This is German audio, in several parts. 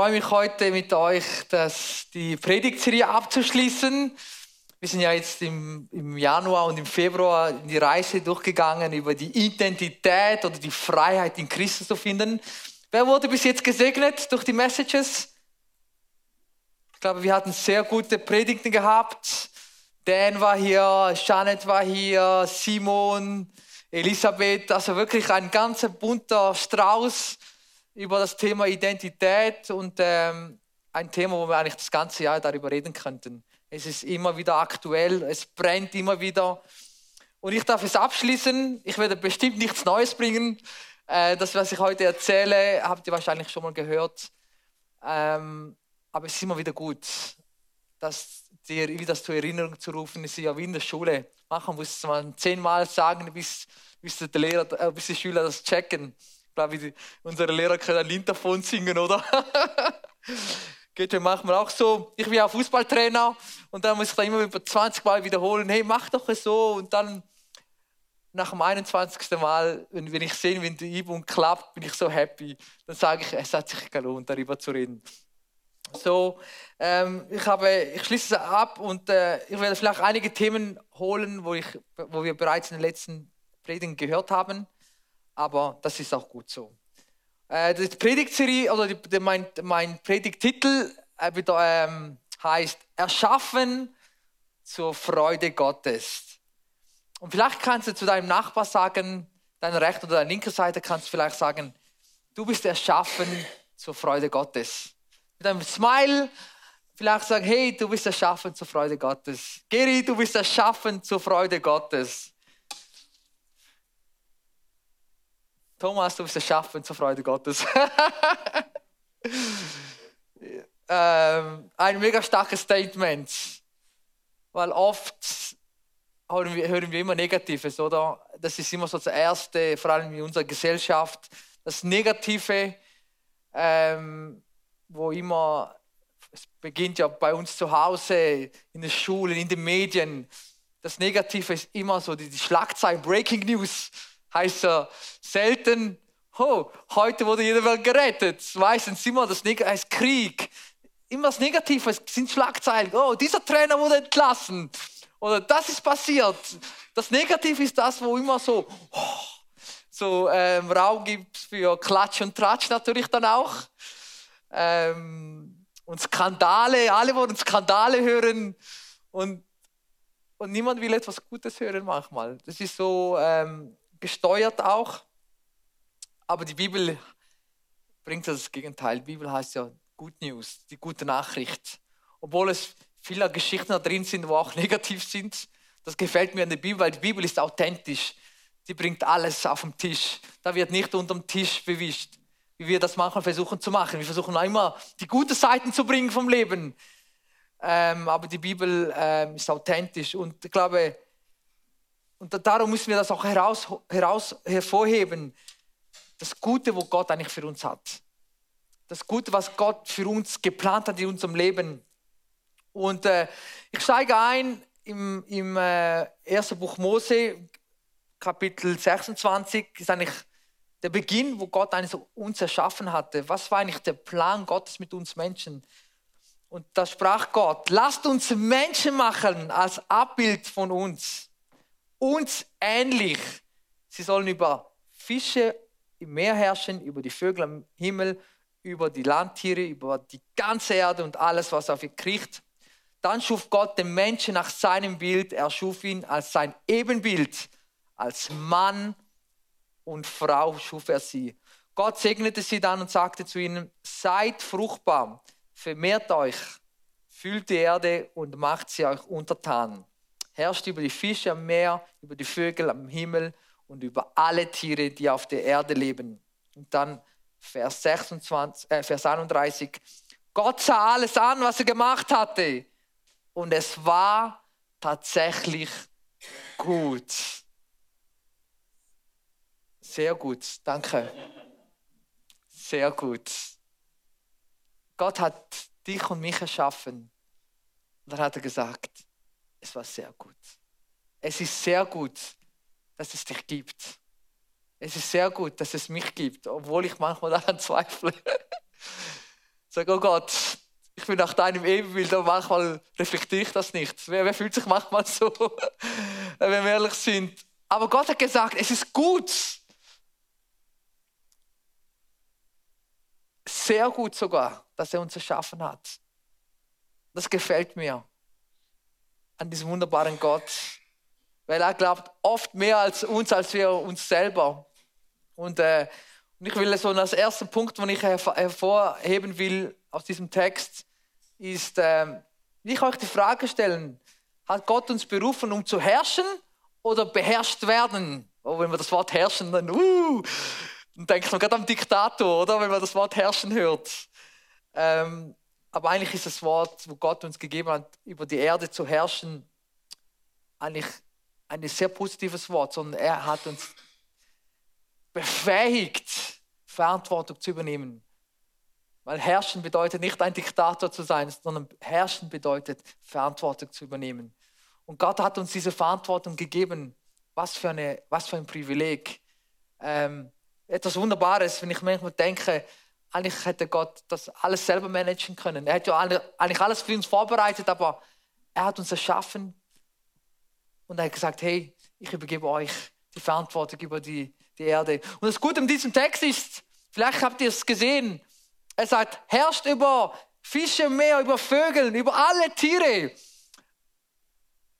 freue mich heute mit euch, das, die Predigtserie abzuschließen. Wir sind ja jetzt im, im Januar und im Februar die Reise durchgegangen über die Identität oder die Freiheit in Christus zu finden. Wer wurde bis jetzt gesegnet durch die Messages? Ich glaube, wir hatten sehr gute Predigten gehabt. Dan war hier, Janet war hier, Simon, Elisabeth, also wirklich ein ganzer bunter Strauß über das Thema Identität und ähm, ein Thema, wo wir eigentlich das ganze Jahr darüber reden könnten. Es ist immer wieder aktuell, es brennt immer wieder. Und ich darf es abschließen. Ich werde bestimmt nichts Neues bringen. Äh, das, was ich heute erzähle, habt ihr wahrscheinlich schon mal gehört. Ähm, aber es ist immer wieder gut, das dir wieder zur Erinnerung zu rufen. Ist ja wie in der Schule. Manchmal muss man zehnmal sagen, bis, bis, der Lehrer, äh, bis die Schüler das checken glaube, unsere Lehrer können ein Lied davon singen, oder? Geht ja manchmal auch so. Ich bin ja Fußballtrainer und dann muss ich da immer über 20 Mal wiederholen, hey, mach doch so. Und dann nach dem 21. Mal, wenn, wenn ich sehe, wenn die Übung klappt, bin ich so happy. Dann sage ich, es hat sich gelohnt, darüber zu reden. So, ähm, ich, habe, ich schließe es ab und äh, ich werde vielleicht einige Themen holen, wo, ich, wo wir bereits in den letzten Predigen gehört haben aber das ist auch gut so. Äh, die Predigtserie, oder die, die, mein, mein Predigttitel äh, ähm, heißt Erschaffen zur Freude Gottes. Und vielleicht kannst du zu deinem Nachbar sagen, deine rechte oder deine linke Seite kannst du vielleicht sagen, du bist erschaffen zur Freude Gottes. Mit einem Smile vielleicht sagen, hey, du bist erschaffen zur Freude Gottes. Geri, du bist erschaffen zur Freude Gottes. Thomas, du bist erschaffen zur Freude Gottes. ähm, ein mega starkes Statement, weil oft hören wir, hören wir immer Negatives, oder? Das ist immer so das Erste, vor allem in unserer Gesellschaft, das Negative, ähm, wo immer, es beginnt ja bei uns zu Hause, in den Schulen, in den Medien, das Negative ist immer so die, die Schlagzeilen, Breaking News heißt ja selten, oh, heute wurde jeder Welt gerettet. Meistens immer das Neg heißt Krieg. Immer das Negative sind Schlagzeilen. Oh, dieser Trainer wurde entlassen. Oder das ist passiert. Das Negative ist das, wo immer so, oh, so ähm, Raum gibt für Klatsch und Tratsch natürlich dann auch. Ähm, und Skandale, alle wollen Skandale hören. Und, und niemand will etwas Gutes hören manchmal. Das ist so, ähm, gesteuert auch. Aber die Bibel bringt das Gegenteil. Die Bibel heißt ja Good News, die gute Nachricht. Obwohl es viele Geschichten da drin sind, wo auch negativ sind. Das gefällt mir an der Bibel, weil die Bibel ist authentisch. Sie bringt alles auf den Tisch. Da wird nicht unterm Tisch bewischt, wie wir das manchmal versuchen zu machen. Wir versuchen immer die guten Seiten zu bringen vom Leben. Ähm, aber die Bibel ähm, ist authentisch und ich glaube, und darum müssen wir das auch heraus, heraus hervorheben. Das Gute, wo Gott eigentlich für uns hat. Das Gute, was Gott für uns geplant hat in unserem Leben. Und äh, ich steige ein im, im äh, ersten Buch Mose, Kapitel 26, ist eigentlich der Beginn, wo Gott eigentlich uns erschaffen hatte. Was war eigentlich der Plan Gottes mit uns Menschen? Und da sprach Gott, lasst uns Menschen machen als Abbild von uns uns ähnlich. Sie sollen über Fische im Meer herrschen, über die Vögel am Himmel, über die Landtiere, über die ganze Erde und alles, was auf ihr kriecht. Dann schuf Gott den Menschen nach seinem Bild. Er schuf ihn als sein Ebenbild. Als Mann und Frau schuf er sie. Gott segnete sie dann und sagte zu ihnen, seid fruchtbar, vermehrt euch, füllt die Erde und macht sie euch untertan herrscht über die Fische am Meer, über die Vögel am Himmel und über alle Tiere, die auf der Erde leben. Und dann Vers, 26, äh, Vers 31. Gott sah alles an, was er gemacht hatte. Und es war tatsächlich gut. Sehr gut, danke. Sehr gut. Gott hat dich und mich erschaffen. Und dann hat er gesagt, es war sehr gut. Es ist sehr gut, dass es dich gibt. Es ist sehr gut, dass es mich gibt, obwohl ich manchmal daran zweifle. Sag, oh Gott, ich bin nach deinem Ebenbild, aber manchmal reflektiere ich das nicht. Wer, wer fühlt sich manchmal so, wenn wir ehrlich sind? Aber Gott hat gesagt, es ist gut. Sehr gut sogar, dass er uns erschaffen hat. Das gefällt mir an diesem wunderbaren Gott, weil er glaubt oft mehr als uns, als wir uns selber. Und, äh, und ich will so als ersten Punkt, den ich hervorheben will aus diesem Text, ist, äh, ich euch die Frage stellen, hat Gott uns berufen, um zu herrschen oder beherrscht werden? Oh, wenn man das Wort herrschen, dann, uh, dann denkt man gerade am Diktator, oder? Wenn man das Wort herrschen hört. Ähm, aber eigentlich ist das Wort, wo Gott uns gegeben hat, über die Erde zu herrschen, eigentlich ein sehr positives Wort, sondern er hat uns befähigt, Verantwortung zu übernehmen. Weil herrschen bedeutet nicht ein Diktator zu sein, sondern herrschen bedeutet Verantwortung zu übernehmen. Und Gott hat uns diese Verantwortung gegeben. Was für, eine, was für ein Privileg. Ähm, etwas Wunderbares, wenn ich manchmal denke, eigentlich hätte Gott das alles selber managen können. Er hat ja eigentlich alles für uns vorbereitet, aber er hat uns erschaffen und er hat gesagt, hey, ich übergebe euch die Verantwortung über die, die Erde. Und das Gute in diesem Text ist, vielleicht habt ihr es gesehen, er sagt, herrscht über Fische, Meer, über Vögel, über alle Tiere.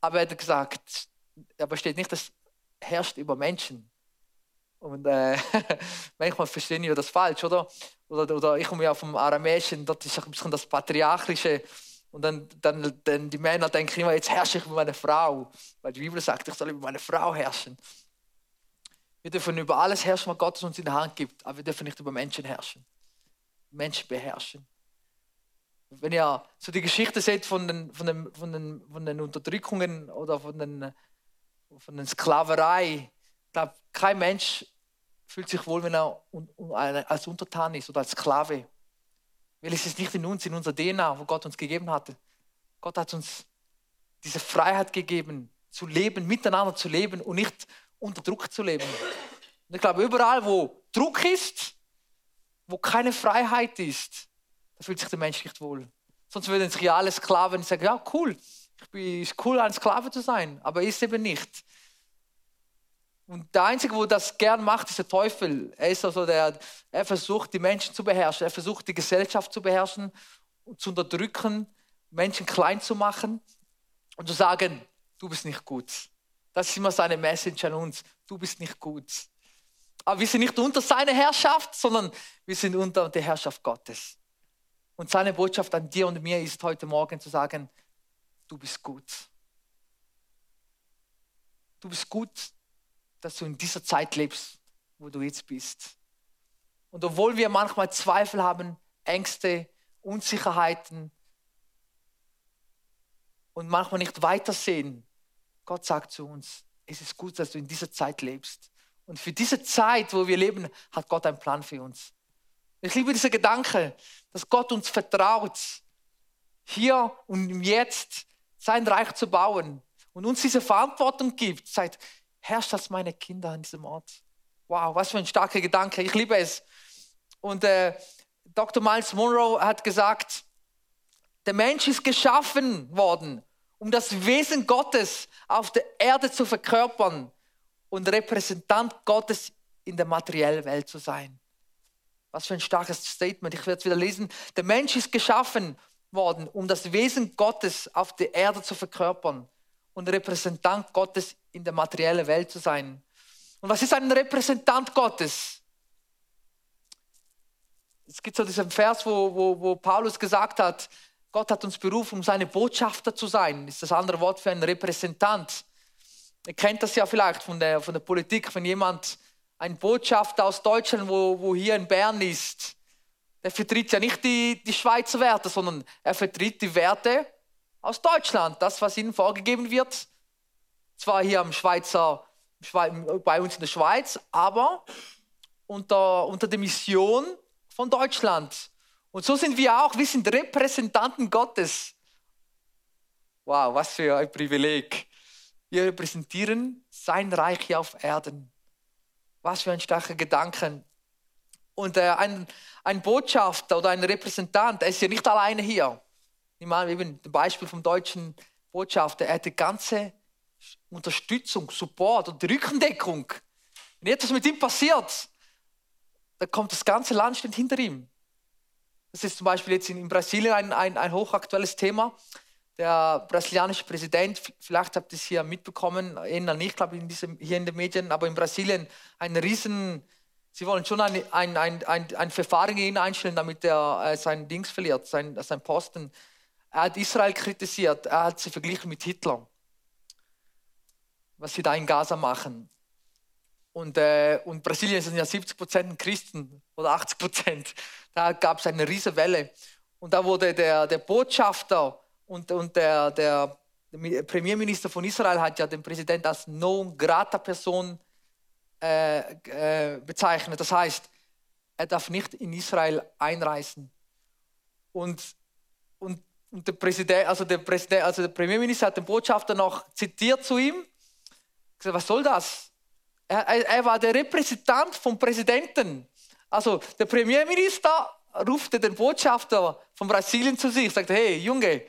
Aber er hat gesagt, aber steht nicht, dass herrscht über Menschen. Und äh, manchmal verstehen wir das falsch, oder? Oder, oder ich komme ja vom Aramäischen, dort ist ein bisschen das Patriarchliche. Und dann, dann, dann die Männer denken immer, jetzt herrsche ich über meine Frau. Weil die Bibel sagt, ich soll über meine Frau herrschen. Wir dürfen über alles herrschen, was Gott uns in der Hand gibt, aber wir dürfen nicht über Menschen herrschen. Menschen beherrschen. Wenn ihr so die Geschichte seht von den, von den, von den, von den Unterdrückungen oder von den, von den Sklaverei, ich glaube, kein Mensch fühlt sich wohl, wenn er als Untertan ist oder als Sklave. Weil es ist nicht in uns, in unserer DNA, wo Gott uns gegeben hatte. Gott hat uns diese Freiheit gegeben, zu leben, miteinander zu leben und nicht unter Druck zu leben. Und ich glaube, überall, wo Druck ist, wo keine Freiheit ist, da fühlt sich der Mensch nicht wohl. Sonst würden sich ja alle Sklaven sagen, ja cool, bin, ist cool, ein Sklave zu sein, aber ist eben nicht. Und der Einzige, wo das gern macht, ist der Teufel. Er ist also der, er versucht, die Menschen zu beherrschen. Er versucht, die Gesellschaft zu beherrschen zu unterdrücken, Menschen klein zu machen und zu sagen, du bist nicht gut. Das ist immer seine Message an uns. Du bist nicht gut. Aber wir sind nicht unter seiner Herrschaft, sondern wir sind unter der Herrschaft Gottes. Und seine Botschaft an dir und mir ist heute Morgen zu sagen, du bist gut. Du bist gut, dass du in dieser Zeit lebst, wo du jetzt bist. Und obwohl wir manchmal Zweifel haben, Ängste, Unsicherheiten und manchmal nicht weitersehen, Gott sagt zu uns, es ist gut, dass du in dieser Zeit lebst. Und für diese Zeit, wo wir leben, hat Gott einen Plan für uns. Ich liebe diesen Gedanke, dass Gott uns vertraut, hier und jetzt sein Reich zu bauen und uns diese Verantwortung gibt, sagt, herrscht als meine Kinder an diesem Ort. Wow, was für ein starker Gedanke. Ich liebe es. Und äh, Dr. Miles Monroe hat gesagt, der Mensch ist geschaffen worden, um das Wesen Gottes auf der Erde zu verkörpern und Repräsentant Gottes in der materiellen Welt zu sein. Was für ein starkes Statement. Ich werde es wieder lesen. Der Mensch ist geschaffen worden, um das Wesen Gottes auf der Erde zu verkörpern und Repräsentant Gottes in der materiellen Welt zu sein. Und was ist ein Repräsentant Gottes? Es gibt so diesen Vers, wo, wo, wo Paulus gesagt hat, Gott hat uns berufen, um seine Botschafter zu sein. Das ist das andere Wort für einen Repräsentant. Ihr kennt das ja vielleicht von der, von der Politik, wenn jemand, ein Botschafter aus Deutschland, wo, wo hier in Bern ist, der vertritt ja nicht die, die Schweizer Werte, sondern er vertritt die Werte aus Deutschland, das, was ihnen vorgegeben wird. Zwar hier am Schweizer, bei uns in der Schweiz, aber unter, unter der Mission von Deutschland. Und so sind wir auch, wir sind Repräsentanten Gottes. Wow, was für ein Privileg. Wir repräsentieren sein Reich hier auf Erden. Was für ein starker Gedanke. Und äh, ein, ein Botschafter oder ein Repräsentant, er ist ja nicht alleine hier. Ich meine, eben das Beispiel vom deutschen Botschafter, er hat die ganze Unterstützung, Support und Rückendeckung. Wenn etwas mit ihm passiert, dann kommt das ganze Land steht hinter ihm. Das ist zum Beispiel jetzt in, Brasilien ein, ein, ein hochaktuelles Thema. Der brasilianische Präsident, vielleicht habt ihr es hier mitbekommen, eher nicht, glaube ich, in diesem, hier in den Medien, aber in Brasilien ein riesen, sie wollen schon ein, ein, ein, ein, ein Verfahren gegen ihn einstellen, damit er äh, sein Dings verliert, sein, sein Posten. Er hat Israel kritisiert, er hat sie verglichen mit Hitler, was sie da in Gaza machen. Und, äh, und Brasilien sind ja 70 Prozent Christen oder 80 Prozent. Da gab es eine riesige Welle. Und da wurde der, der Botschafter und, und der, der, Premierminister von Israel hat ja den Präsidenten als non grata Person äh, äh, bezeichnet. Das heißt, er darf nicht in Israel einreisen. Und, und, und der Präsident, also der Präsident, also der Premierminister hat den Botschafter noch zitiert zu ihm. Gesagt, was soll das? Er, er war der Repräsentant vom Präsidenten. Also der Premierminister rufte den Botschafter von Brasilien zu sich, sagte, hey Junge,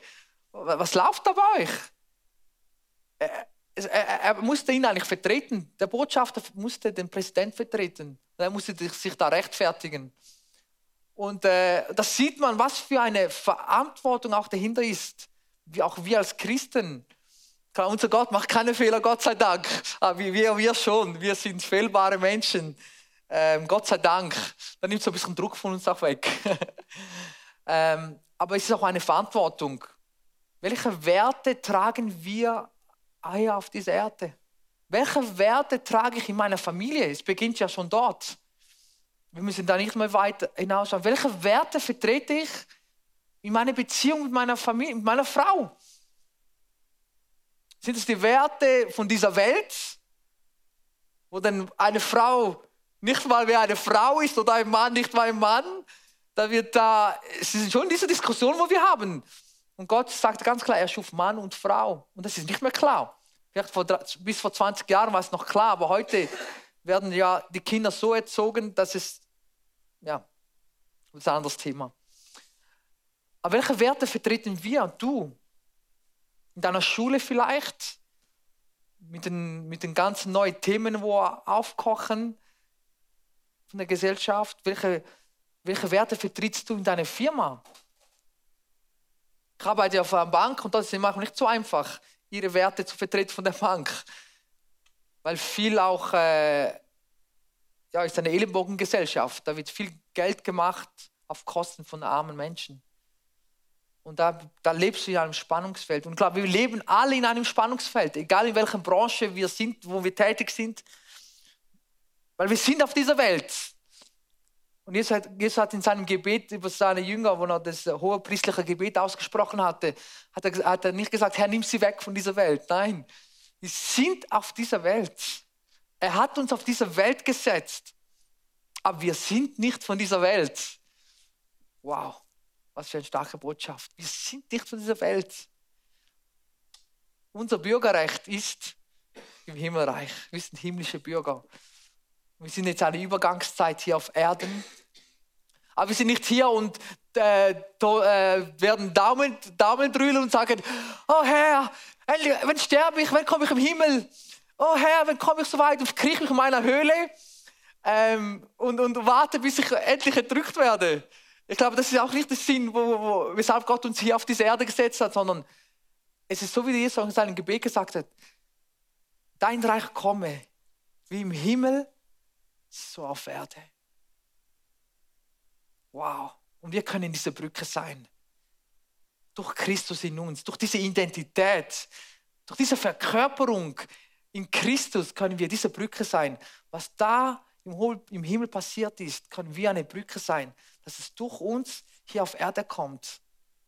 was läuft da bei euch? Er, er, er, musste ihn eigentlich vertreten. Der Botschafter musste den Präsidenten vertreten. Er musste sich da rechtfertigen. Und äh, das sieht man, was für eine Verantwortung auch dahinter ist. Wie auch wir als Christen unser Gott macht keine Fehler, Gott sei Dank. Aber wir, wir schon, wir sind fehlbare Menschen. Ähm, Gott sei Dank. Da nimmt so ein bisschen Druck von uns auch weg. ähm, aber es ist auch eine Verantwortung. Welche Werte tragen wir hier auf dieser Erde? Welche Werte trage ich in meiner Familie? Es beginnt ja schon dort. Wir müssen da nicht mehr weit hinausschauen. Welche Werte vertrete ich in meiner Beziehung mit meiner Familie, mit meiner Frau? Sind es die Werte von dieser Welt, wo dann eine Frau nicht mal mehr eine Frau ist oder ein Mann nicht mal ein Mann? Da wird da, es ist schon diese Diskussion, wo wir haben. Und Gott sagt ganz klar, er schuf Mann und Frau. Und das ist nicht mehr klar. Vor, bis vor 20 Jahren war es noch klar, aber heute werden ja die Kinder so erzogen, dass es, ja, das ist ein anderes Thema. Aber welche Werte vertreten wir, du, in deiner Schule vielleicht, mit den, mit den ganzen neuen Themen, wo aufkochen von der Gesellschaft. Welche, welche Werte vertrittst du in deiner Firma? Ich arbeite auf einer Bank und das ist immer nicht so einfach, ihre Werte zu vertreten von der Bank. Weil viel auch, äh, ja, ist eine Ellenbogengesellschaft. Da wird viel Geld gemacht auf Kosten von armen Menschen. Und da, da lebst du in einem Spannungsfeld. Und ich glaube, wir leben alle in einem Spannungsfeld, egal in welcher Branche wir sind, wo wir tätig sind. Weil wir sind auf dieser Welt. Und Jesus hat, Jesus hat in seinem Gebet über seine Jünger, wo er das hohe priestliche Gebet ausgesprochen hatte, hat er, hat er nicht gesagt, Herr, nimm sie weg von dieser Welt. Nein, wir sind auf dieser Welt. Er hat uns auf diese Welt gesetzt. Aber wir sind nicht von dieser Welt. Wow. Was für eine starke Botschaft. Wir sind nicht von dieser Welt. Unser Bürgerrecht ist im Himmelreich. Wir sind himmlische Bürger. Wir sind jetzt eine Übergangszeit hier auf Erden. Aber wir sind nicht hier und äh, da, äh, werden Daumen, Daumen drüllen und sagen, oh Herr, wann sterbe ich, wann komme ich im Himmel? Oh Herr, wann komme ich so weit und kriege ich in meiner Höhle ähm, und, und warte, bis ich endlich erdrückt werde. Ich glaube, das ist auch nicht der Sinn, wo, wo, weshalb Gott uns hier auf diese Erde gesetzt hat, sondern es ist so, wie Jesus in seinem Gebet gesagt hat, dein Reich komme, wie im Himmel, so auf Erde. Wow. Und wir können diese Brücke sein. Durch Christus in uns, durch diese Identität, durch diese Verkörperung in Christus können wir diese Brücke sein. Was da im Himmel passiert ist, können wir eine Brücke sein dass es durch uns hier auf Erde kommt.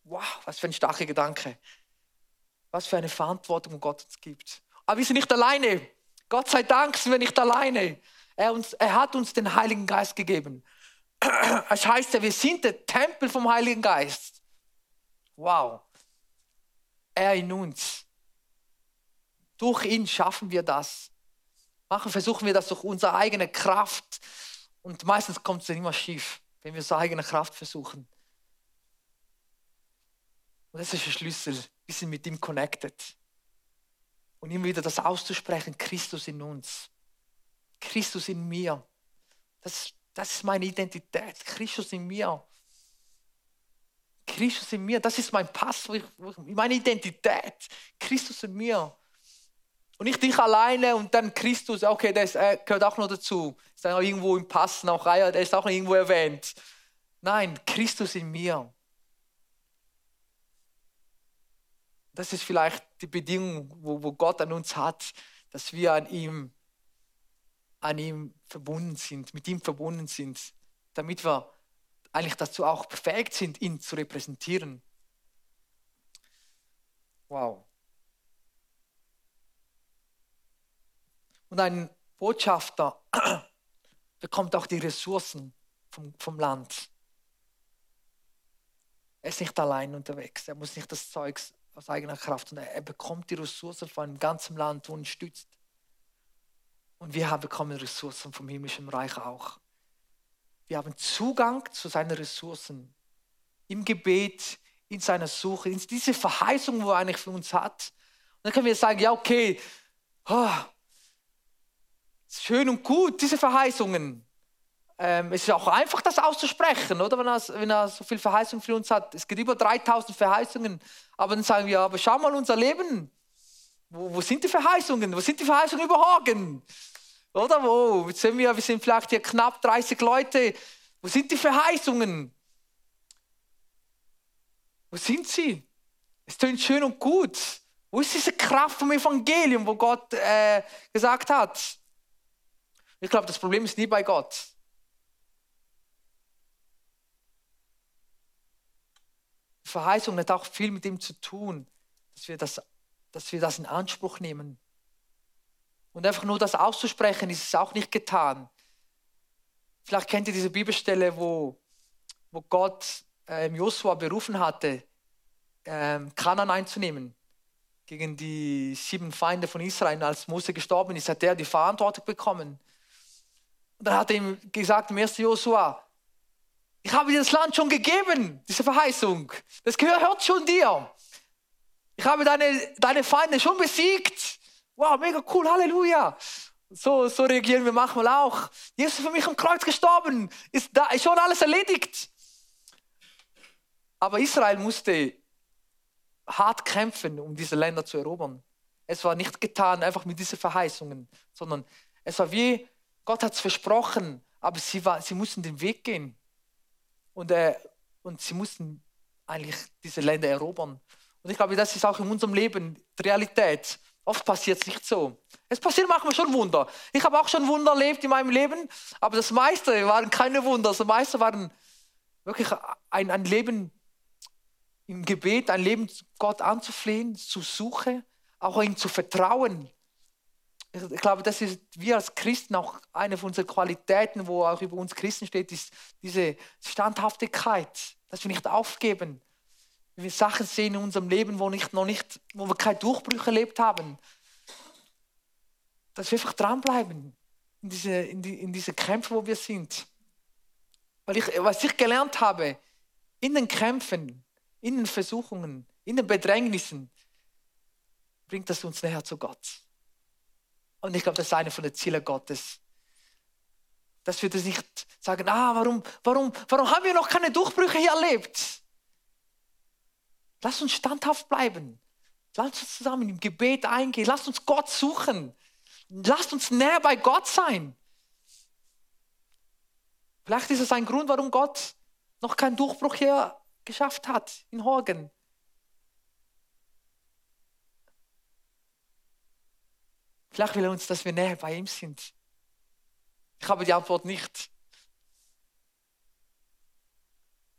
Wow, was für ein starker Gedanke. Was für eine Verantwortung Gott uns gibt. Aber wir sind nicht alleine. Gott sei Dank sind wir nicht alleine. Er, uns, er hat uns den Heiligen Geist gegeben. Es heißt ja, wir sind der Tempel vom Heiligen Geist. Wow. Er in uns. Durch ihn schaffen wir das. Machen, versuchen wir das durch unsere eigene Kraft Und meistens kommt es dann immer schief, wenn wir so eigene Kraft versuchen. Und das ist der Schlüssel. Wir sind mit ihm connected. Und immer wieder das auszusprechen, Christus in uns. Christus in mir. Das, das ist meine Identität. Christus in mir. Christus in mir, das ist mein Pass, meine Identität. Christus in mir. Und nicht ich alleine und dann Christus, okay, der ist, äh, gehört auch noch dazu. Ist dann auch irgendwo im Pass noch, ah der ist auch irgendwo erwähnt. Nein, Christus in mir. Das ist vielleicht die Bedingung, wo, wo Gott an uns hat, dass wir an ihm, an ihm verbunden sind, mit ihm verbunden sind, damit wir eigentlich dazu auch befähigt sind, ihn zu repräsentieren. Wow. Und ein Botschafter bekommt auch die Ressourcen vom, vom Land. Er ist nicht allein unterwegs. Er muss nicht das Zeug aus eigener Kraft, sondern er bekommt die Ressourcen von einem ganzen Land, ihn stützt. Und wir bekommen Ressourcen vom himmlischen Reich auch. Wir haben Zugang zu seinen Ressourcen. Im Gebet, in seiner Suche, in diese Verheißung, wo er eigentlich für uns hat. Und dann können wir sagen, ja, okay, oh, schön und gut, diese Verheißungen. Ähm, es ist auch einfach, das auszusprechen, oder? Wenn er, wenn er so viel Verheißung für uns hat. Es gibt über 3000 Verheißungen. Aber dann sagen wir, aber schau mal unser Leben. Wo, wo sind die Verheißungen? Wo sind die Verheißungen überhaupt? Oder wo? Jetzt sehen wir, wir sind vielleicht hier knapp 30 Leute. Wo sind die Verheißungen? Wo sind sie? Es tönt schön und gut. Wo ist diese Kraft vom Evangelium, wo Gott äh, gesagt hat? Ich glaube, das Problem ist nie bei Gott. Die Verheißung hat auch viel mit dem zu tun, dass wir das, dass wir das in Anspruch nehmen. Und einfach nur das auszusprechen, ist es auch nicht getan. Vielleicht kennt ihr diese Bibelstelle, wo, wo Gott ähm, Josua berufen hatte, ähm, Kanan einzunehmen gegen die sieben Feinde von Israel. Als Mose gestorben ist, hat er die Verantwortung bekommen. Und dann hat er ihm gesagt, im 1. Josua, ich habe dir das Land schon gegeben, diese Verheißung. Das gehört schon dir. Ich habe deine, deine Feinde schon besiegt. Wow, mega cool, Halleluja. So, so reagieren wir manchmal auch. Jesus ist für mich am Kreuz gestorben. Ist, da, ist schon alles erledigt. Aber Israel musste hart kämpfen, um diese Länder zu erobern. Es war nicht getan einfach mit diesen Verheißungen, sondern es war wie, Gott hat es versprochen, aber sie, war, sie mussten den Weg gehen. Und, äh, und sie mussten eigentlich diese Länder erobern. Und ich glaube, das ist auch in unserem Leben die Realität. Oft passiert es nicht so. Es passiert manchmal schon Wunder. Ich habe auch schon Wunder erlebt in meinem Leben, aber das meiste waren keine Wunder. Das meiste waren wirklich ein, ein Leben im Gebet, ein Leben Gott anzuflehen, zu suchen, auch ihm zu vertrauen. Ich glaube, das ist wir als Christen auch eine von unseren Qualitäten, wo auch über uns Christen steht, ist diese Standhaftigkeit, dass wir nicht aufgeben, wenn wir Sachen sehen in unserem Leben, wo, nicht, noch nicht, wo wir keinen Durchbruch erlebt haben, dass wir einfach dranbleiben in diese, in die, in diese Kämpfe, wo wir sind. Weil ich, was ich gelernt habe, in den Kämpfen, in den Versuchungen, in den Bedrängnissen, bringt das uns näher zu Gott. Und ich glaube, das ist eine von den Zielen Gottes. Dass wir das nicht sagen, ah, warum, warum, warum haben wir noch keine Durchbrüche hier erlebt? Lass uns standhaft bleiben. Lass uns zusammen im Gebet eingehen. Lass uns Gott suchen. Lass uns näher bei Gott sein. Vielleicht ist es ein Grund, warum Gott noch keinen Durchbruch hier geschafft hat in Horgen. Vielleicht will er uns, dass wir näher bei ihm sind. Ich habe die Antwort nicht.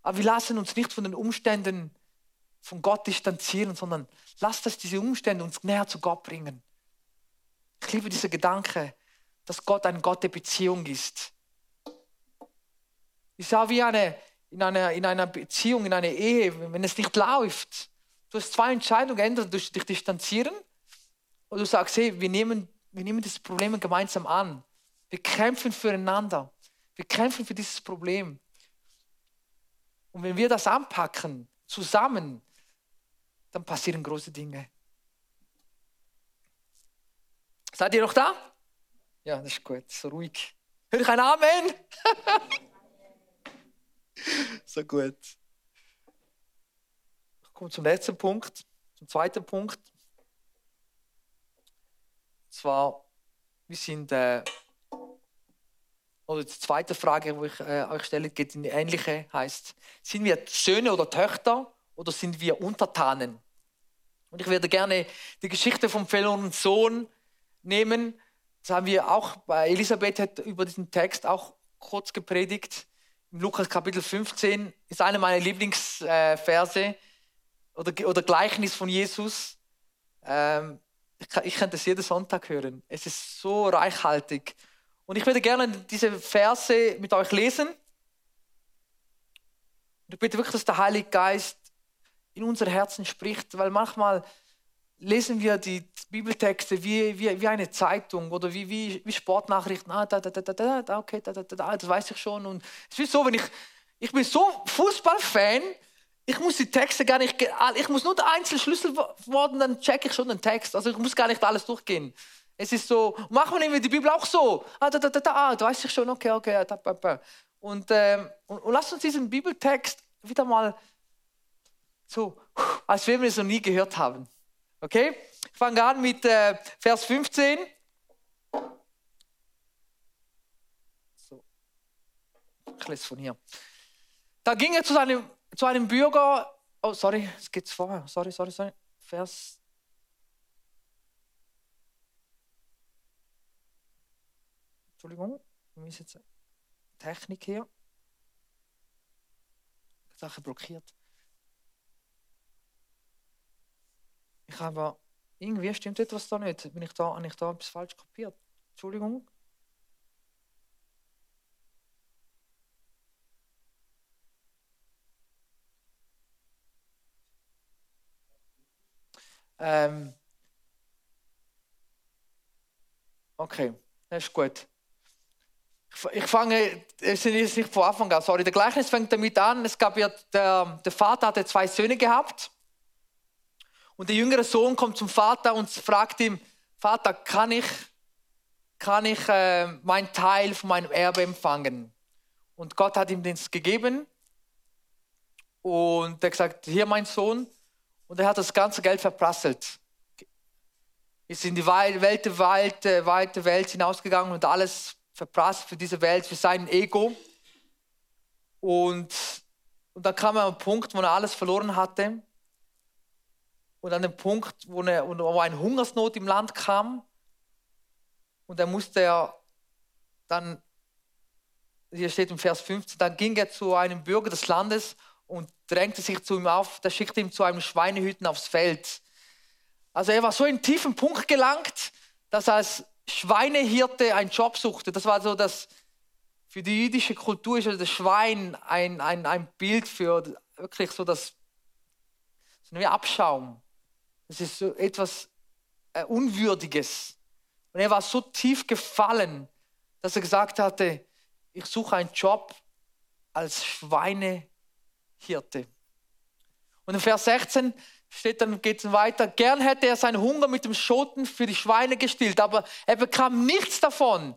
Aber wir lassen uns nicht von den Umständen von Gott distanzieren, sondern lasst das diese Umstände uns näher zu Gott bringen. Ich liebe diese Gedanke, dass Gott ein Gott der Beziehung ist. Ich sah wie eine, in, einer, in einer Beziehung, in einer Ehe, wenn es nicht läuft. Du hast zwei Entscheidungen, entweder du dich distanzieren oder du sagst, hey, wir nehmen, wir nehmen diese Probleme gemeinsam an. Wir kämpfen füreinander. Wir kämpfen für dieses Problem. Und wenn wir das anpacken, zusammen, dann passieren große Dinge. Seid ihr noch da? Ja, das ist gut, so ruhig. Hör ich ein Amen? so gut. Ich komme zum letzten Punkt, zum zweiten Punkt. Zwar, wir sind, äh, oder die zweite Frage, die ich äh, euch stelle, geht in die ähnliche, heißt, sind wir Söhne oder Töchter oder sind wir Untertanen? Und ich würde gerne die Geschichte vom verlorenen Sohn nehmen. Das haben wir auch, bei Elisabeth hat über diesen Text auch kurz gepredigt. Im Lukas Kapitel 15 ist einer meiner Lieblingsverse oder, oder Gleichnis von Jesus. Ähm, ich, ich kann das jeden Sonntag hören. Es ist so reichhaltig. Und ich würde gerne diese Verse mit euch lesen. Und ich bitte wirklich, dass der Heilige Geist in unser Herzen spricht, weil manchmal lesen wir die Bibeltexte wie, wie, wie eine Zeitung oder wie, wie, wie Sportnachrichten. Ah, da, da, da, da, da, okay, da, da, da, das weiß ich schon. Und es ist so, wenn ich, ich bin so Fußballfan, ich muss die Texte gar nicht, ich muss nur die einzelnen Schlüsselworte, dann checke ich schon den Text. Also ich muss gar nicht alles durchgehen. Es ist so, machen wir die Bibel auch so. Ah, da, da, da, da, ah, da weiß ich schon, okay, okay. Da, da, da. Und, ähm, und, und lasst uns diesen Bibeltext wieder mal so, als wenn wir es noch nie gehört haben. Okay? Ich fange an mit äh, Vers 15. So. Ich lese von hier. Da ging er zu seinem, zu einem Bürger. Oh, sorry, es geht vorher. Sorry, sorry, sorry. Vers. Entschuldigung, mir ist jetzt Technik hier. Sache blockiert. Ich habe irgendwie stimmt etwas da nicht. Bin ich da, habe ich da etwas falsch kopiert? Entschuldigung. Ähm, okay, das ist gut. Ich fange, es ist nicht von Anfang an, sorry. Der Gleichnis fängt damit an, es gab ja, der, der Vater hatte zwei Söhne gehabt und der jüngere Sohn kommt zum Vater und fragt ihm, Vater, kann ich, kann ich äh, meinen Teil von meinem Erbe empfangen? Und Gott hat ihm das gegeben. Und er hat gesagt, hier mein Sohn. Und er hat das ganze Geld verprasselt. Ist in die weite, weite, weite Welt hinausgegangen und alles verprasst für diese Welt, für sein Ego. Und, und dann kam er am Punkt, wo er alles verloren hatte und an dem Punkt, wo, eine, wo eine Hungersnot im Land kam und er musste er dann, hier steht im Vers 15, dann ging er zu einem Bürger des Landes und drängte sich zu ihm auf, der schickte ihn zu einem Schweinehüten aufs Feld. Also er war so in einen tiefen Punkt gelangt, dass er als Schweinehirte einen Job suchte. Das war so das, für die jüdische Kultur ist das Schwein ein, ein, ein Bild für wirklich so das, so wie Abschaum. Das ist so etwas äh, Unwürdiges. Und er war so tief gefallen, dass er gesagt hatte, ich suche einen Job als Schweinehirte. Und in Vers 16 steht dann, geht es weiter, gern hätte er seinen Hunger mit dem Schoten für die Schweine gestillt, aber er bekam nichts davon.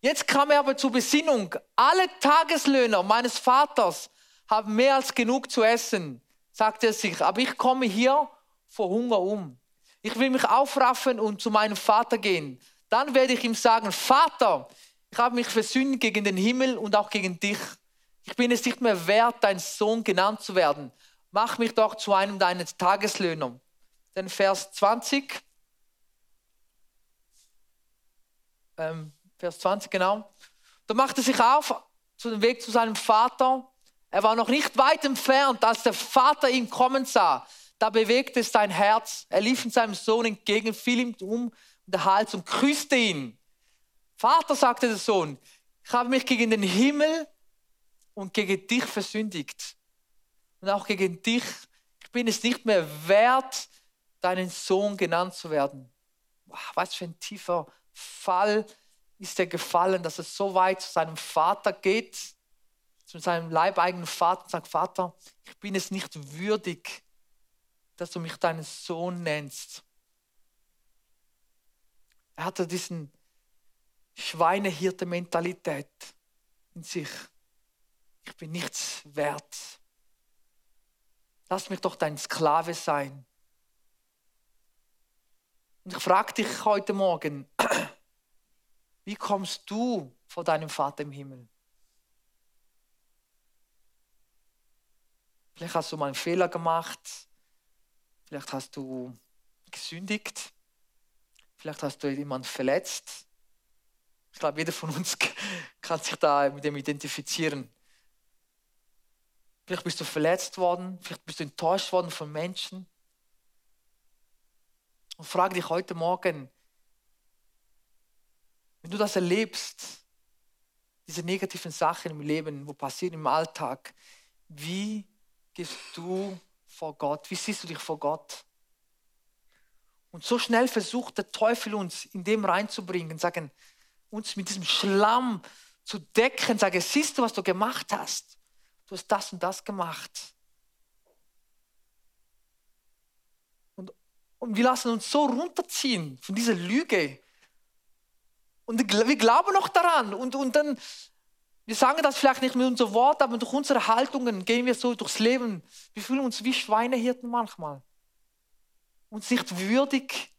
Jetzt kam er aber zur Besinnung, alle Tageslöhner meines Vaters haben mehr als genug zu essen, sagte er sich, aber ich komme hier vor Hunger um. Ich will mich aufraffen und zu meinem Vater gehen. Dann werde ich ihm sagen, Vater, ich habe mich versündigt gegen den Himmel und auch gegen dich. Ich bin es nicht mehr wert, dein Sohn genannt zu werden. Mach mich doch zu einem deiner Tageslöhner. Denn Vers 20, ähm, Vers 20 genau, da machte sich auf zu dem Weg zu seinem Vater. Er war noch nicht weit entfernt, als der Vater ihn kommen sah. Da bewegte es sein Herz. Er lief seinem Sohn entgegen, fiel ihm um den Hals und küsste ihn. Vater, sagte der Sohn, ich habe mich gegen den Himmel und gegen dich versündigt. Und auch gegen dich. Ich bin es nicht mehr wert, deinen Sohn genannt zu werden. Was für ein tiefer Fall ist er gefallen, dass er so weit zu seinem Vater geht, zu seinem leibeigenen Vater und sagt, Vater, ich bin es nicht würdig, dass du mich deinen Sohn nennst. Er hatte diesen Schweinehirte-Mentalität in sich. Ich bin nichts wert. Lass mich doch dein Sklave sein. Und ich frage dich heute Morgen, wie kommst du vor deinem Vater im Himmel? Vielleicht hast du mal einen Fehler gemacht. Vielleicht hast du gesündigt. Vielleicht hast du jemanden verletzt. Ich glaube, jeder von uns kann sich da mit dem identifizieren. Vielleicht bist du verletzt worden, vielleicht bist du enttäuscht worden von Menschen. Und frage dich heute Morgen, wenn du das erlebst, diese negativen Sachen im Leben, wo passieren im Alltag, wie gehst du vor Gott? Wie siehst du dich vor Gott? Und so schnell versucht der Teufel uns in dem reinzubringen, sagen, uns mit diesem Schlamm zu decken, sagen, siehst du, was du gemacht hast? Du hast das und das gemacht. Und, und wir lassen uns so runterziehen von dieser Lüge. Und wir glauben noch daran. Und, und dann wir sagen das vielleicht nicht mit unserem Wort, aber durch unsere Haltungen gehen wir so durchs Leben. Wir fühlen uns wie Schweinehirten manchmal. Uns nicht würdig,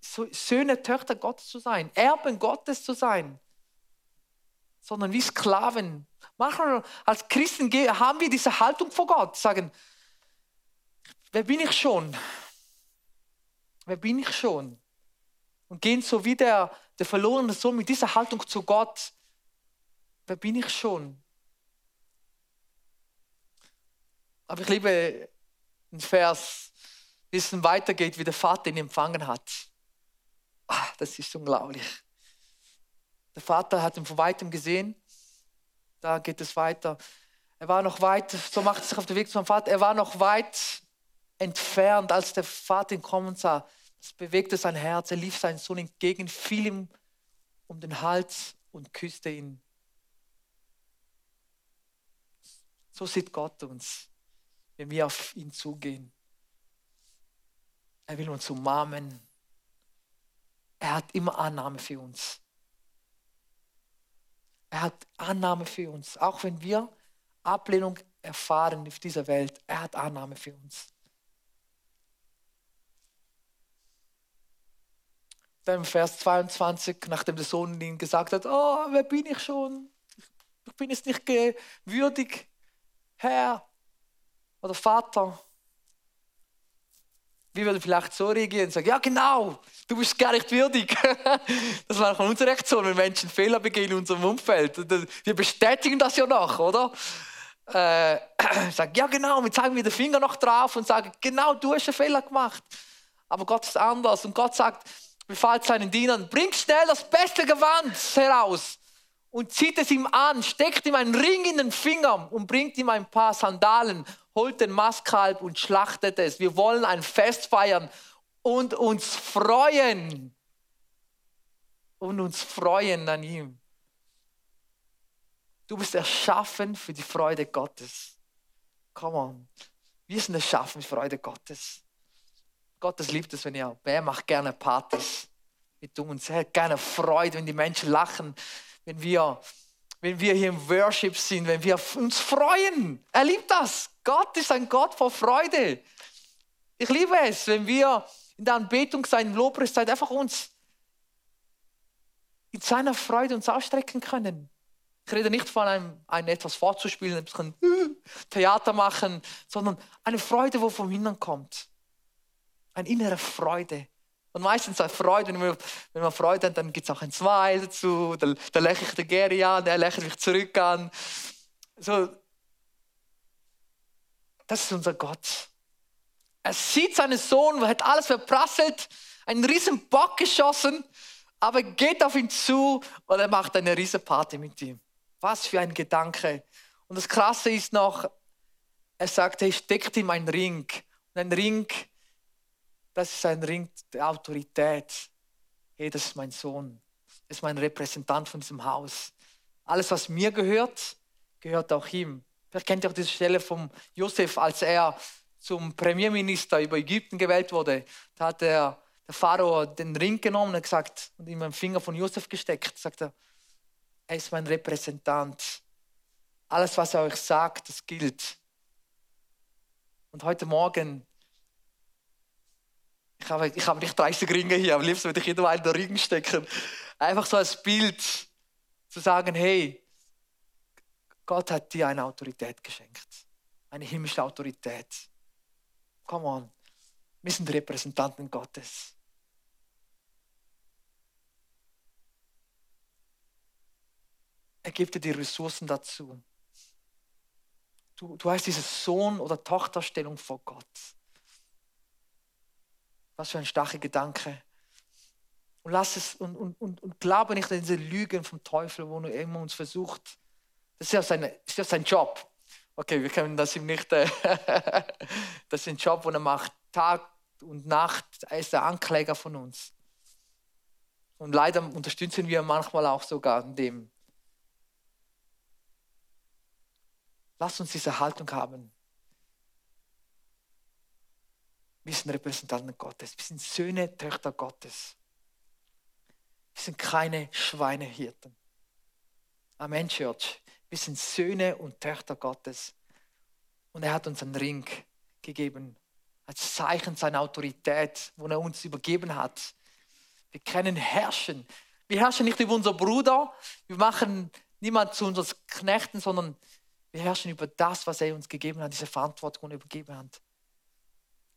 Söhne, Töchter Gottes zu sein, Erben Gottes zu sein, sondern wie Sklaven. Manchmal als Christen haben wir diese Haltung vor Gott, sagen, wer bin ich schon? Wer bin ich schon? Und gehen so wie der, der verlorene Sohn mit dieser Haltung zu Gott Wer bin ich schon? Aber ich liebe den Vers, wie es weitergeht, wie der Vater ihn empfangen hat. Ach, das ist unglaublich. Der Vater hat ihn von weitem gesehen. Da geht es weiter. Er war noch weit, so macht es sich auf den Weg zum Vater. Er war noch weit entfernt, als der Vater ihn kommen sah. Das bewegte sein Herz. Er lief seinen Sohn entgegen, fiel ihm um den Hals und küsste ihn. So sieht Gott uns, wenn wir auf ihn zugehen. Er will uns umarmen. Er hat immer Annahme für uns. Er hat Annahme für uns, auch wenn wir Ablehnung erfahren auf dieser Welt. Er hat Annahme für uns. Dann im Vers 22, nachdem der Sohn ihm gesagt hat, oh, wer bin ich schon? Ich bin es nicht würdig, Herr oder Vater. Wir würden vielleicht so reagieren und sagen, ja genau, du bist gar nicht würdig. das war auch unsere Reaktion, wenn Menschen Fehler begehen in unserem Umfeld. Wir bestätigen das ja noch, oder? Äh, sagen, ja genau, wir zeigen mit den Finger noch drauf und sagen, genau, du hast einen Fehler gemacht. Aber Gott ist anders und Gott sagt, befahlt seinen Dienern, bringt schnell das beste Gewand heraus und zieht es ihm an, steckt ihm einen Ring in den Finger und bringt ihm ein paar Sandalen, holt den Mastkalb und schlachtet es. Wir wollen ein Fest feiern und uns freuen. Und uns freuen an ihm. Du bist erschaffen für die Freude Gottes. Come on. Wir sind erschaffen für die Freude Gottes. Gottes liebt es, wenn ihr, wer macht gerne Partys mit uns. Er hat gerne Freude, wenn die Menschen lachen wenn wir, wenn wir hier im Worship sind, wenn wir uns freuen. Er liebt das. Gott ist ein Gott vor Freude. Ich liebe es, wenn wir in der Anbetung sein, Lobpreiszeit einfach uns in seiner Freude uns ausstrecken können. Ich rede nicht von einem, einem etwas vorzuspielen, ein bisschen Theater machen, sondern eine Freude, wo vom Innern kommt. Eine innere Freude. Und meistens auch Freude, wenn man, wenn man Freude hat, dann gibt es auch ein Smile dazu, dann, dann lächle ich den Gary an, der lächelt mich zurück an. So, das ist unser Gott. Er sieht seinen Sohn, er hat alles verprasselt, einen riesen Bock geschossen, aber geht auf ihn zu und er macht eine riesen Party mit ihm. Was für ein Gedanke. Und das Krasse ist noch, er sagt, er steckt ihm einen Ring. Und ein Ring das ist ein Ring der Autorität. Hey, das ist mein Sohn. Er ist mein Repräsentant von diesem Haus. Alles, was mir gehört, gehört auch ihm. Vielleicht kennt ihr auch diese Stelle von Josef, als er zum Premierminister über Ägypten gewählt wurde. Da hat der, der Pharao den Ring genommen und gesagt und ihm einen Finger von Josef gesteckt. Sagt er, er ist mein Repräsentant. Alles, was er euch sagt, das gilt. Und heute Morgen, ich habe, ich habe nicht 30 Ringe hier, am liebsten würde ich jeder einen Ring stecken. Einfach so als Bild zu sagen, hey, Gott hat dir eine Autorität geschenkt. Eine himmlische Autorität. Come on. Wir sind Repräsentanten Gottes. Er gibt dir die Ressourcen dazu. Du, du hast diese Sohn- oder Tochterstellung vor Gott. Was für ein starker Gedanke. Und lass es und, und, und, und glaube nicht an diese Lügen vom Teufel, wo er immer uns versucht. Das ist ja sein, ist ja sein Job. Okay, wir können das ihm nicht. Äh, das ist ein Job, den er macht. Tag und Nacht. Er ist der Ankläger von uns. Und leider unterstützen wir manchmal auch sogar in dem. Lass uns diese Haltung haben. Wir sind Repräsentanten Gottes. Wir sind Söhne, Töchter Gottes. Wir sind keine Schweinehirten. Amen, Church. Wir sind Söhne und Töchter Gottes. Und er hat uns einen Ring gegeben, als Zeichen seiner Autorität, wo er uns übergeben hat. Wir können herrschen. Wir herrschen nicht über unseren Bruder. Wir machen niemand zu unseren Knechten, sondern wir herrschen über das, was er uns gegeben hat, diese Verantwortung übergeben hat.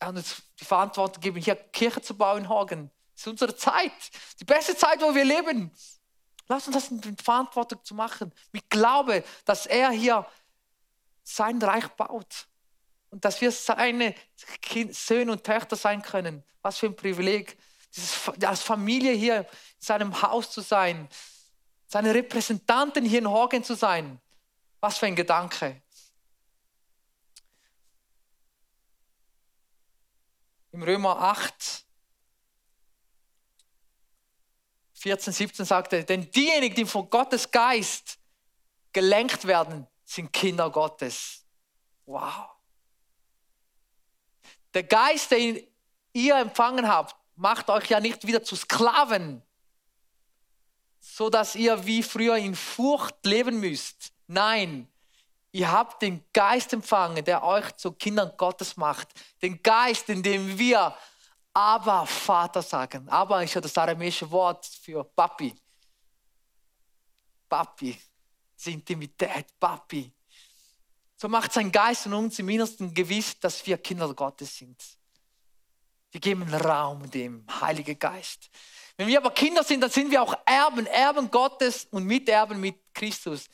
Er hat die Verantwortung gegeben, hier Kirche zu bauen in Hagen. Das ist unsere Zeit, die beste Zeit, wo wir leben. Lass uns das in Verantwortung zu machen. Ich glaube, dass er hier sein Reich baut und dass wir seine Söhne und Töchter sein können. Was für ein Privileg, dieses, als Familie hier in seinem Haus zu sein, seine Repräsentanten hier in Hagen zu sein. Was für ein Gedanke. Im Römer 8, 14, 17 sagt er, denn diejenigen, die von Gottes Geist gelenkt werden, sind Kinder Gottes. Wow. Der Geist, den ihr empfangen habt, macht euch ja nicht wieder zu Sklaven, so dass ihr wie früher in Furcht leben müsst. Nein, ihr habt den Geist empfangen, der euch zu Kindern Gottes macht. Den Geist, in dem wir aber Vater sagen. Aber ist ja das aramäische Wort für Papi. Papi. Die Intimität, Papi. So macht sein Geist in uns im Innersten gewiss, dass wir Kinder Gottes sind. Wir geben Raum dem Heiligen Geist. Wenn wir aber Kinder sind, dann sind wir auch Erben, Erben Gottes und Miterben mit Christus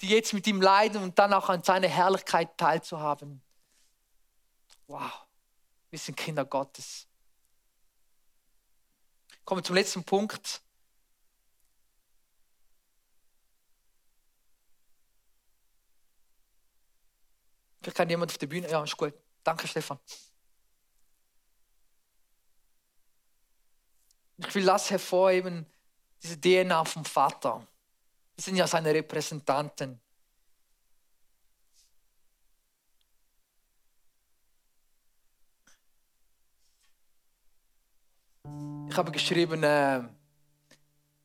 die jetzt mit ihm leiden und dann auch an seiner Herrlichkeit teilzuhaben. Wow, wir sind Kinder Gottes. Kommen wir zum letzten Punkt. Vielleicht kann jemand auf der Bühne. Ja, ist gut. Danke, Stefan. Ich will das hervorheben, diese DNA vom Vater. Wir sind ja seine Repräsentanten. Ich habe geschrieben, äh,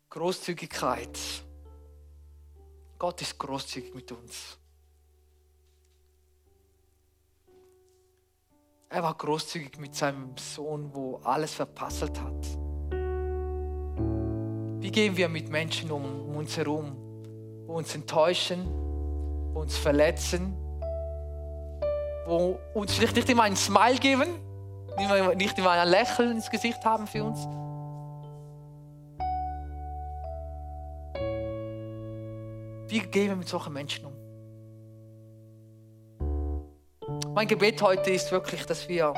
Großzügigkeit. Gott ist großzügig mit uns. Er war großzügig mit seinem Sohn, wo alles verpasselt hat. Wie gehen wir mit Menschen um, um uns herum? Wo uns enttäuschen, wo uns verletzen, wo uns vielleicht nicht immer ein Smile geben, nicht immer ein Lächeln ins Gesicht haben für uns. Wie gehen wir mit solchen Menschen um? Mein Gebet heute ist wirklich, dass wir,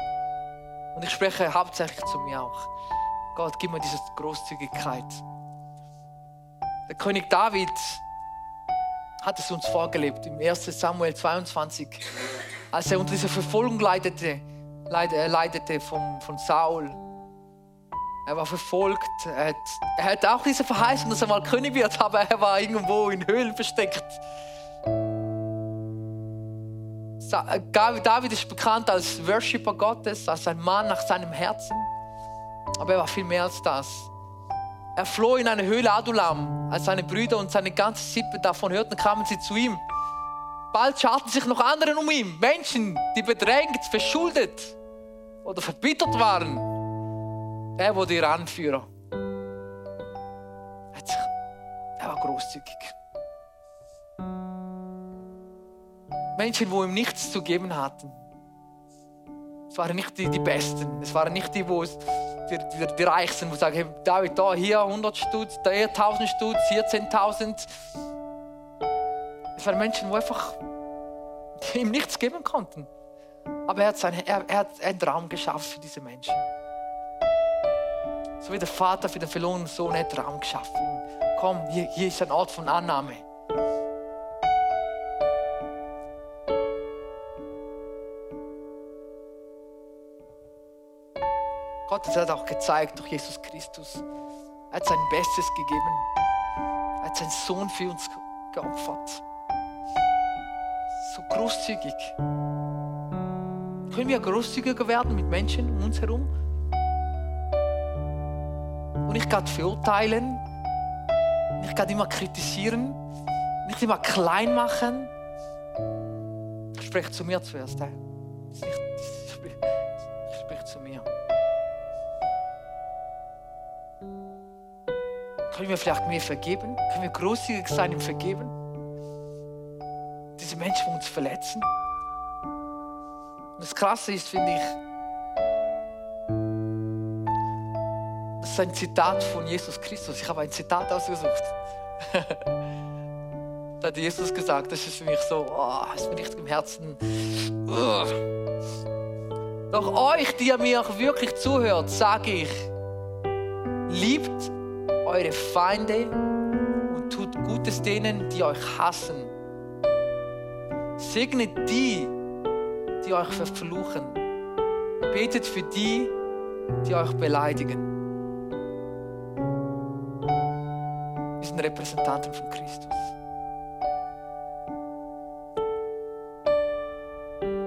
und ich spreche hauptsächlich zu mir auch, Gott, gib mir diese Großzügigkeit. Der König David hat es uns vorgelebt im 1. Samuel 22, als er unter dieser Verfolgung leidete, leidete von, von Saul. Er war verfolgt. Er hat, er hat auch diese Verheißung, dass er mal König wird, aber er war irgendwo in Höhlen versteckt. David ist bekannt als Worshipper Gottes, als ein Mann nach seinem Herzen. Aber er war viel mehr als das. Er floh in eine Höhle Adulam. Als seine Brüder und seine ganze Sippe davon hörten, kamen sie zu ihm. Bald scharten sich noch andere um ihn. Menschen, die bedrängt, verschuldet oder verbittert waren. Er wurde ihr Anführer. Er war großzügig. Menschen, die ihm nichts zu geben hatten. Es waren nicht die, die Besten. Es waren nicht die, die, die, die, die Reichsten, die sagen, hey, David, da, hier 100 Stutz, da hier 1000 Stutz, hier 10.000. Es waren Menschen, die einfach ihm nichts geben konnten. Aber er hat, seine, er, er hat einen Traum geschaffen für diese Menschen. So wie der Vater für den verlorenen Sohn einen Traum geschaffen. Komm, hier, hier ist ein Ort von Annahme. Gott hat auch gezeigt durch Jesus Christus. Er hat sein Bestes gegeben. Er hat seinen Sohn für uns geopfert. So großzügig. Können wir großzügiger werden mit Menschen um uns herum? Und nicht gerade verurteilen, nicht gerade immer kritisieren, nicht immer klein machen. Sprich zu mir zuerst. Hey. Können wir vielleicht mehr vergeben? Können wir großzügig sein im Vergeben? Diese Menschen, die uns verletzen. Und das Krasse ist, finde ich, das ist ein Zitat von Jesus Christus. Ich habe ein Zitat ausgesucht. da hat Jesus gesagt, das ist für mich so, oh, ist mir richtig im Herzen. Doch euch, die ihr mir auch wirklich zuhört, sage ich, liebt eure Feinde und tut Gutes denen, die euch hassen. Segnet die, die euch verfluchen. Betet für die, die euch beleidigen. Wir sind Repräsentanten von Christus.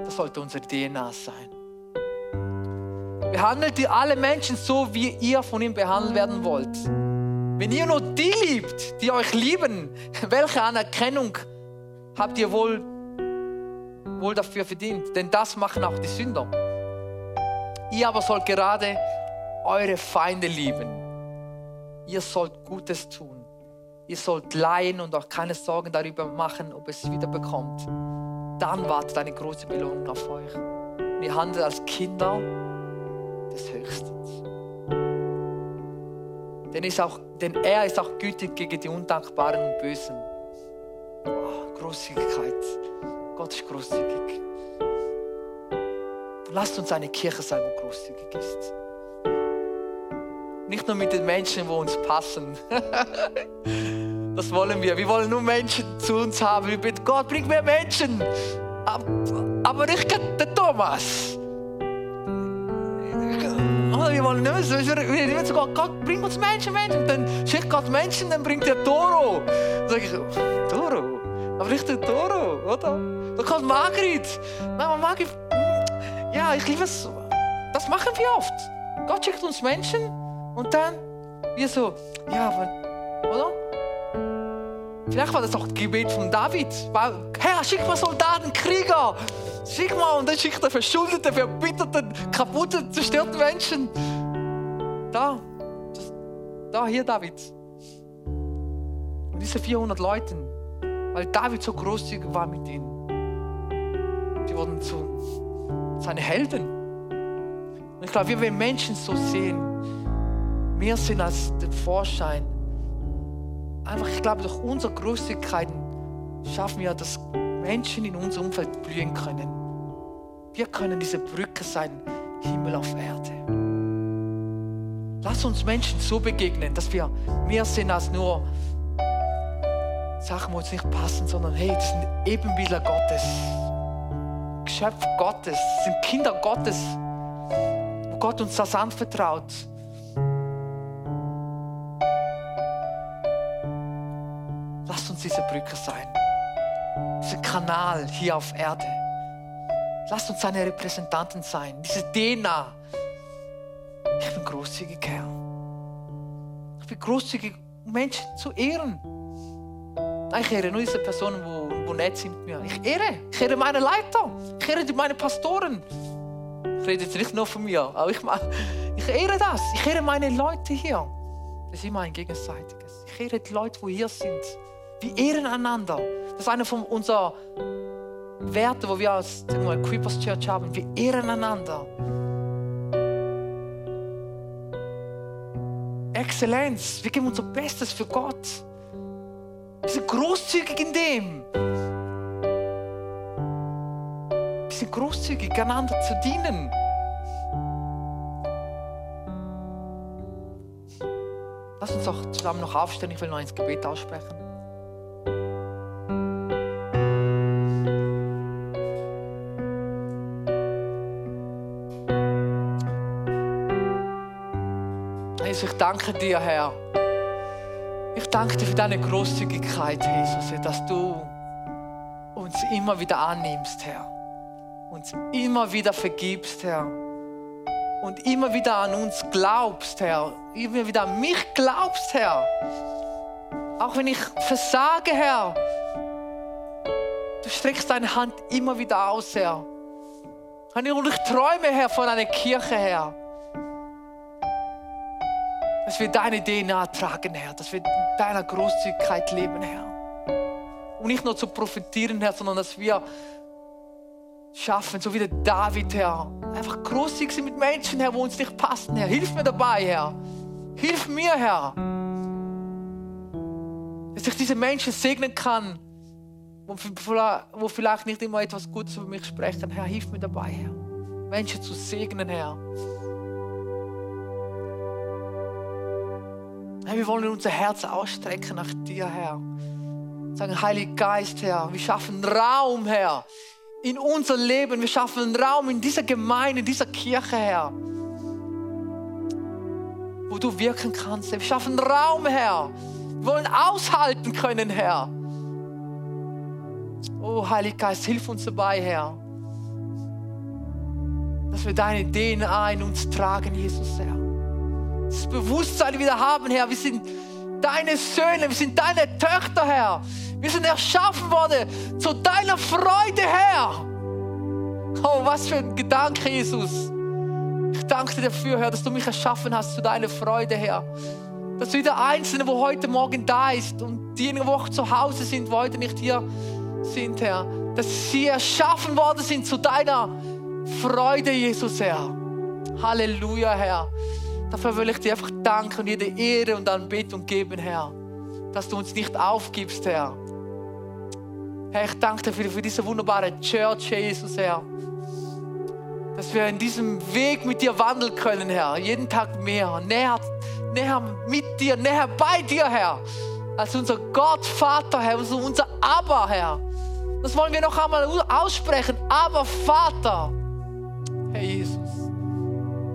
Das sollte unsere DNA sein. Behandelt ihr alle Menschen so, wie ihr von ihm behandelt werden wollt. Wenn ihr nur die liebt, die euch lieben, welche Anerkennung habt ihr wohl, wohl dafür verdient? Denn das machen auch die Sünder. Ihr aber sollt gerade eure Feinde lieben. Ihr sollt Gutes tun. Ihr sollt leihen und auch keine Sorgen darüber machen, ob es wieder bekommt. Dann wartet eine große Belohnung auf euch. Und ihr handelt als Kinder des Höchsten. Denn, ist auch, denn er ist auch gütig gegen die Undankbaren und Bösen. Oh, Großzügigkeit. Gott ist großzügig. Lasst uns eine Kirche sein, die großzügig ist. Nicht nur mit den Menschen, die uns passen. das wollen wir. Wir wollen nur Menschen zu uns haben. Wir bitten, Gott, bring mehr Menschen. Aber nicht der Thomas wir wollen nicht mehr, wir wollen zu Gott, bring uns Menschen, Menschen. Dann schickt Gott Menschen, dann bringt er Toro. Dann sage ich, Toro? Aber nicht der Toro, oder? Dann kommt Margrit. Nein, Margrit, ja, ich liebe es. Das machen wir oft. Gott schickt uns Menschen und dann wir so, ja, aber, oder? Vielleicht war das auch das Gebet von David. Herr, schick mal Soldaten, Krieger. Schick mal. Und dann schickt er verschuldete, verbitterte, kaputte, zerstörte Menschen. Da. Das, da, hier David. Und diese 400 Leute, weil David so großzügig war mit ihnen, die wurden zu seine Helden. Und ich glaube, wir werden Menschen so sehen, mehr sind als den Vorschein einfach, ich glaube, durch unsere Großzügigkeiten schaffen wir, dass Menschen in unserem Umfeld blühen können. Wir können diese Brücke sein, Himmel auf Erde. Lass uns Menschen so begegnen, dass wir mehr sind als nur Sachen, die uns nicht passen, sondern hey, das sind Ebenbilder Gottes. Geschöpf Gottes, das sind Kinder Gottes, wo Gott uns das anvertraut. Lass uns diese Brücke sein. Dieser Kanal hier auf Erde. Lasst uns seine Repräsentanten sein. Diese DNA. Ich bin großzügig, Herr. Ich bin großzügig, um Menschen zu ehren. Ich ehre nur diese Personen, die, die nett sind mit mir. Ich ehre. Ich ehre meine Leiter. Ich ehre meine Pastoren. Ich rede jetzt nicht nur von mir, aber ich, ich ehre das. Ich ehre meine Leute hier. Das ist immer ein gegenseitiges. Ich ehre die Leute, die hier sind. Wir ehren einander. Das ist einer von unseren Werten, die wir als Creepers Church haben. Wir ehren einander. Exzellenz. Wir geben unser Bestes für Gott. Wir sind großzügig in dem. Wir sind großzügig, einander zu dienen. Lass uns auch zusammen noch aufstehen. Ich will noch ins Gebet aussprechen. Danke dir, Herr. Ich danke dir für deine Großzügigkeit, Jesus, dass du uns immer wieder annimmst, Herr. Uns immer wieder vergibst, Herr. Und immer wieder an uns glaubst, Herr. Immer wieder an mich glaubst, Herr. Auch wenn ich versage, Herr. Du streckst deine Hand immer wieder aus, Herr. Und ich träume, Herr, von einer Kirche, Herr dass wir deine DNA tragen, Herr, dass wir in deiner Großzügigkeit leben, Herr. Und nicht nur zu profitieren, Herr, sondern dass wir schaffen, so wie der David, Herr, einfach großzügig sind mit Menschen, Herr, wo uns nicht passen, Herr. Hilf mir dabei, Herr. Hilf mir, Herr. Dass ich diese Menschen segnen kann, wo vielleicht nicht immer etwas Gutes über mich sprechen. Herr, hilf mir dabei, Herr. Menschen zu segnen, Herr. Herr, wir wollen unser Herz ausstrecken nach dir, Herr. Sagen, Heiliger Geist, Herr, wir schaffen Raum, Herr, in unser Leben. Wir schaffen Raum in dieser Gemeinde, in dieser Kirche, Herr, wo du wirken kannst. Wir schaffen Raum, Herr. Wir wollen aushalten können, Herr. Oh, Heiliger Geist, hilf uns dabei, Herr, dass wir deine DNA in uns tragen, Jesus, Herr das Bewusstsein wieder haben, Herr. Wir sind deine Söhne, wir sind deine Töchter, Herr. Wir sind erschaffen worden zu deiner Freude, Herr. Oh, was für ein Gedanke, Jesus. Ich danke dir dafür, Herr, dass du mich erschaffen hast zu deiner Freude, Herr. Dass jeder Einzelne, wo heute Morgen da ist und diejenigen, die auch zu Hause sind, wo heute nicht hier sind, Herr, dass sie erschaffen worden sind zu deiner Freude, Jesus, Herr. Halleluja, Herr. Dafür will ich dir einfach danken und jede Ehre und Anbetung geben, Herr. Dass du uns nicht aufgibst, Herr. Herr, ich danke dir für, diese wunderbare Church, Jesus, Herr. Dass wir in diesem Weg mit dir wandeln können, Herr. Jeden Tag mehr, näher, näher mit dir, näher bei dir, Herr. Als unser Gott, Vater, Herr, also unser Abba, Herr. Das wollen wir noch einmal aussprechen. Aber Vater, Herr Jesus.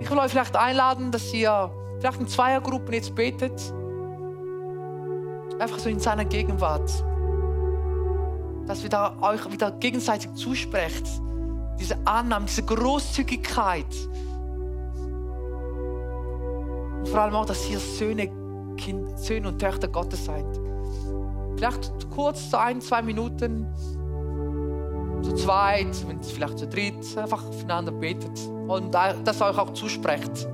Ich will euch vielleicht einladen, dass ihr vielleicht in Zweiergruppen jetzt betet. Einfach so in seiner Gegenwart. Dass wir da euch wieder gegenseitig zusprecht. Diese Annahme, diese Großzügigkeit. Und vor allem auch, dass ihr Söhne, kind, Söhne und Töchter Gottes seid. Vielleicht kurz, so ein, zwei Minuten, zu zweit, wenn es vielleicht zu dritt, einfach füreinander betet und das euch auch zusprecht.